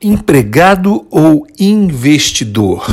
Empregado ou investidor?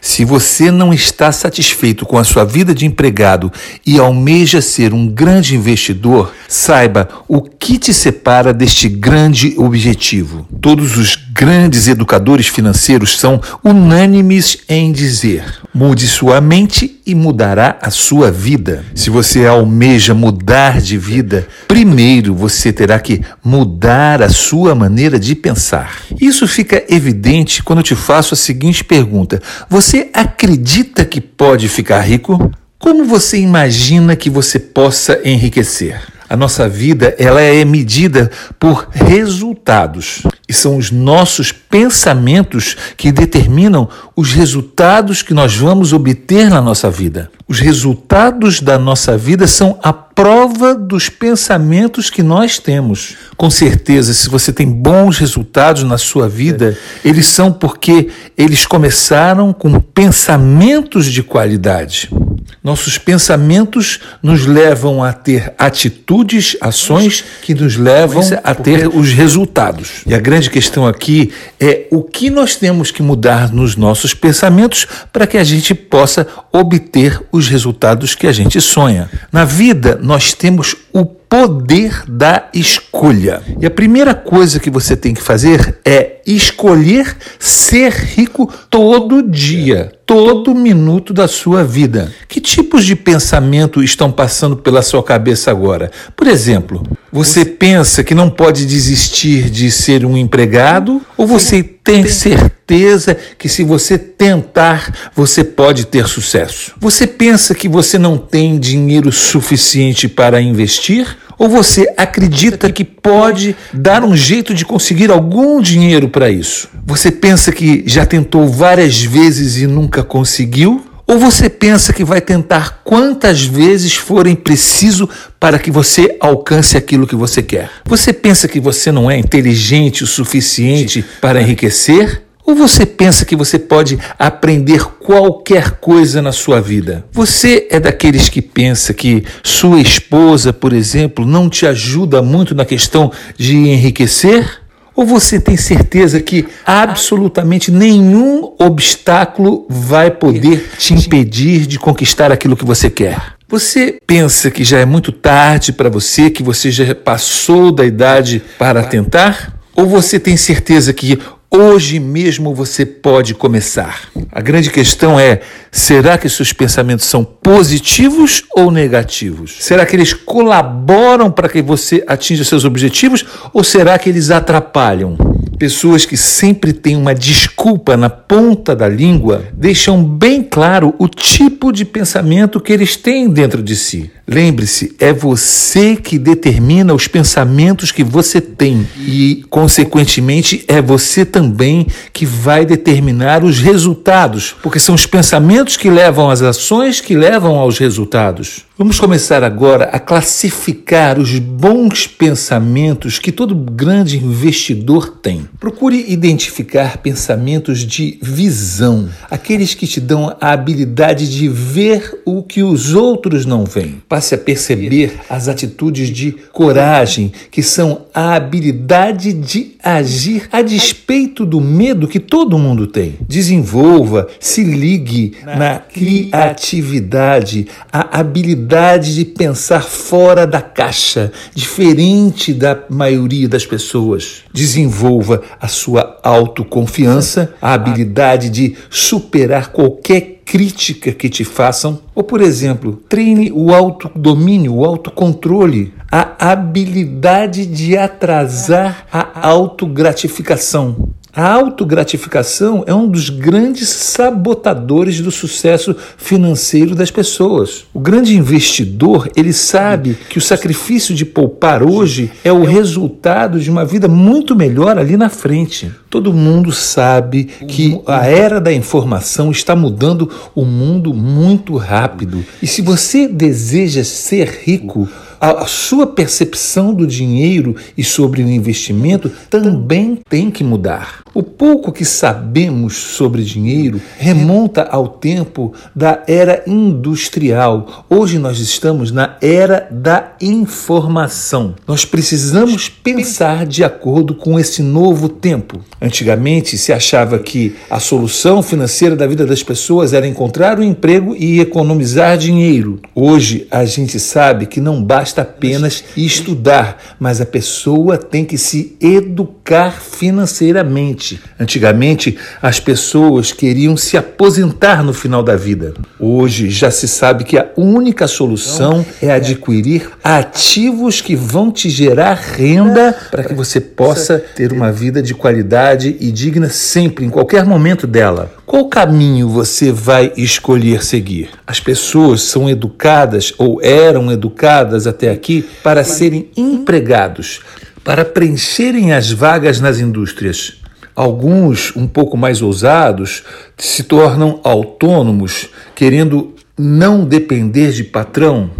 Se você não está satisfeito com a sua vida de empregado e almeja ser um grande investidor, saiba o que te separa deste grande objetivo. Todos os grandes educadores financeiros são unânimes em dizer: mude sua mente e mudará a sua vida. Se você almeja mudar de vida, primeiro você terá que mudar a sua maneira de pensar. Isso fica evidente quando eu te faço a seguinte pergunta: Você acredita que pode ficar rico? Como você imagina que você possa enriquecer? A nossa vida ela é medida por resultados e são os nossos pensamentos que determinam os resultados que nós vamos obter na nossa vida. Os resultados da nossa vida são a prova dos pensamentos que nós temos. Com certeza, se você tem bons resultados na sua vida, eles são porque eles começaram com pensamentos de qualidade. Nossos pensamentos nos levam a ter atitudes, ações que nos levam a ter os resultados. E a grande questão aqui é o que nós temos que mudar nos nossos pensamentos para que a gente possa obter os resultados que a gente sonha. Na vida, nós temos o poder da escolha. E a primeira coisa que você tem que fazer é escolher ser rico todo dia, todo minuto da sua vida. Que tipos de pensamento estão passando pela sua cabeça agora? Por exemplo, você pensa que não pode desistir de ser um empregado ou você tem certeza que se você tentar, você pode ter sucesso? Você pensa que você não tem dinheiro suficiente para investir? Ou você acredita que pode dar um jeito de conseguir algum dinheiro para isso? Você pensa que já tentou várias vezes e nunca conseguiu? Ou você pensa que vai tentar quantas vezes forem preciso para que você alcance aquilo que você quer? Você pensa que você não é inteligente o suficiente para enriquecer? Ou você pensa que você pode aprender qualquer coisa na sua vida? Você é daqueles que pensa que sua esposa, por exemplo, não te ajuda muito na questão de enriquecer? Ou você tem certeza que absolutamente nenhum obstáculo vai poder te impedir de conquistar aquilo que você quer? Você pensa que já é muito tarde para você, que você já passou da idade para tentar? Ou você tem certeza que Hoje mesmo você pode começar. A grande questão é: será que seus pensamentos são positivos ou negativos? Será que eles colaboram para que você atinja seus objetivos ou será que eles atrapalham? Pessoas que sempre têm uma desculpa na ponta da língua deixam bem claro o tipo de pensamento que eles têm dentro de si. Lembre-se, é você que determina os pensamentos que você tem e, consequentemente, é você também que vai determinar os resultados, porque são os pensamentos que levam às ações que levam aos resultados. Vamos começar agora a classificar os bons pensamentos que todo grande investidor tem. Procure identificar pensamentos de visão, aqueles que te dão a habilidade de ver o que os outros não veem. Passe a perceber as atitudes de coragem, que são a habilidade de agir a despeito do medo que todo mundo tem. Desenvolva, se ligue na criatividade, a habilidade habilidade de pensar fora da caixa, diferente da maioria das pessoas. Desenvolva a sua autoconfiança, a habilidade de superar qualquer crítica que te façam. Ou, por exemplo, treine o autodomínio, o autocontrole, a habilidade de atrasar a autogratificação. A autogratificação é um dos grandes sabotadores do sucesso financeiro das pessoas. O grande investidor, ele sabe que o sacrifício de poupar hoje é o resultado de uma vida muito melhor ali na frente. Todo mundo sabe que a era da informação está mudando o mundo muito rápido. E se você deseja ser rico, a, a sua percepção do dinheiro e sobre o investimento também tem que mudar. O pouco que sabemos sobre dinheiro remonta ao tempo da era industrial. Hoje nós estamos na era da informação. Nós precisamos pensar de acordo com esse novo tempo. Antigamente se achava que a solução financeira da vida das pessoas era encontrar um emprego e economizar dinheiro. Hoje a gente sabe que não basta apenas estudar, mas a pessoa tem que se educar financeiramente. Antigamente, as pessoas queriam se aposentar no final da vida. Hoje já se sabe que a única solução é adquirir ativos que vão te gerar renda para que você possa ter uma vida de qualidade e digna sempre, em qualquer momento dela. Qual caminho você vai escolher seguir? As pessoas são educadas ou eram educadas até aqui para serem empregados, para preencherem as vagas nas indústrias. Alguns, um pouco mais ousados, se tornam autônomos, querendo não depender de patrão.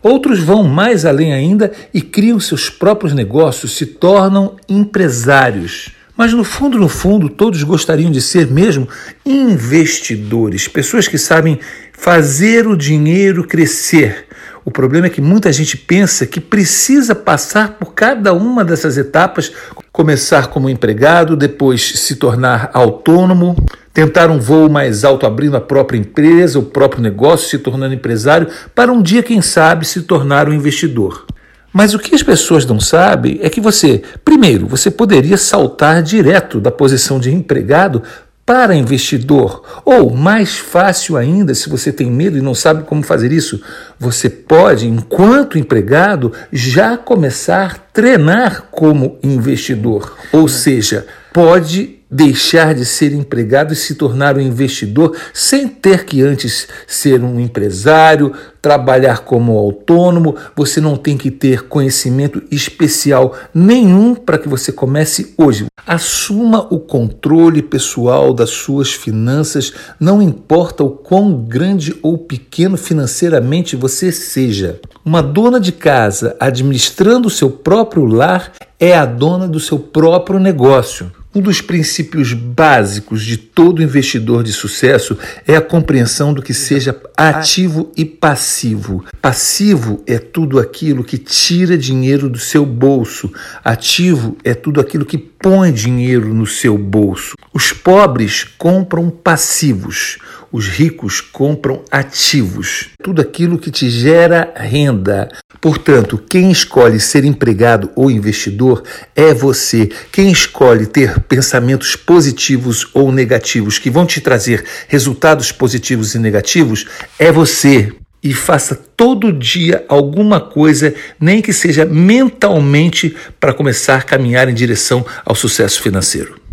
Outros vão mais além ainda e criam seus próprios negócios, se tornam empresários. Mas no fundo, no fundo, todos gostariam de ser mesmo investidores, pessoas que sabem fazer o dinheiro crescer, o problema é que muita gente pensa que precisa passar por cada uma dessas etapas, começar como empregado, depois se tornar autônomo, tentar um voo mais alto abrindo a própria empresa, o próprio negócio, se tornando empresário, para um dia, quem sabe, se tornar um investidor. Mas o que as pessoas não sabem é que você, primeiro, você poderia saltar direto da posição de empregado para investidor. Ou, mais fácil ainda, se você tem medo e não sabe como fazer isso, você pode, enquanto empregado, já começar a treinar como investidor. Ou seja, pode deixar de ser empregado e se tornar um investidor sem ter que antes ser um empresário, trabalhar como autônomo, você não tem que ter conhecimento especial nenhum para que você comece hoje. Assuma o controle pessoal das suas finanças, não importa o quão grande ou pequeno financeiramente você seja. Uma dona de casa administrando seu próprio lar é a dona do seu próprio negócio. Um dos princípios básicos de todo investidor de sucesso é a compreensão do que seja ativo e passivo. Passivo é tudo aquilo que tira dinheiro do seu bolso, ativo é tudo aquilo que põe dinheiro no seu bolso. Os pobres compram passivos, os ricos compram ativos, tudo aquilo que te gera renda. Portanto, quem escolhe ser empregado ou investidor é você. Quem escolhe ter pensamentos positivos ou negativos que vão te trazer resultados positivos e negativos é você. E faça todo dia alguma coisa, nem que seja mentalmente, para começar a caminhar em direção ao sucesso financeiro.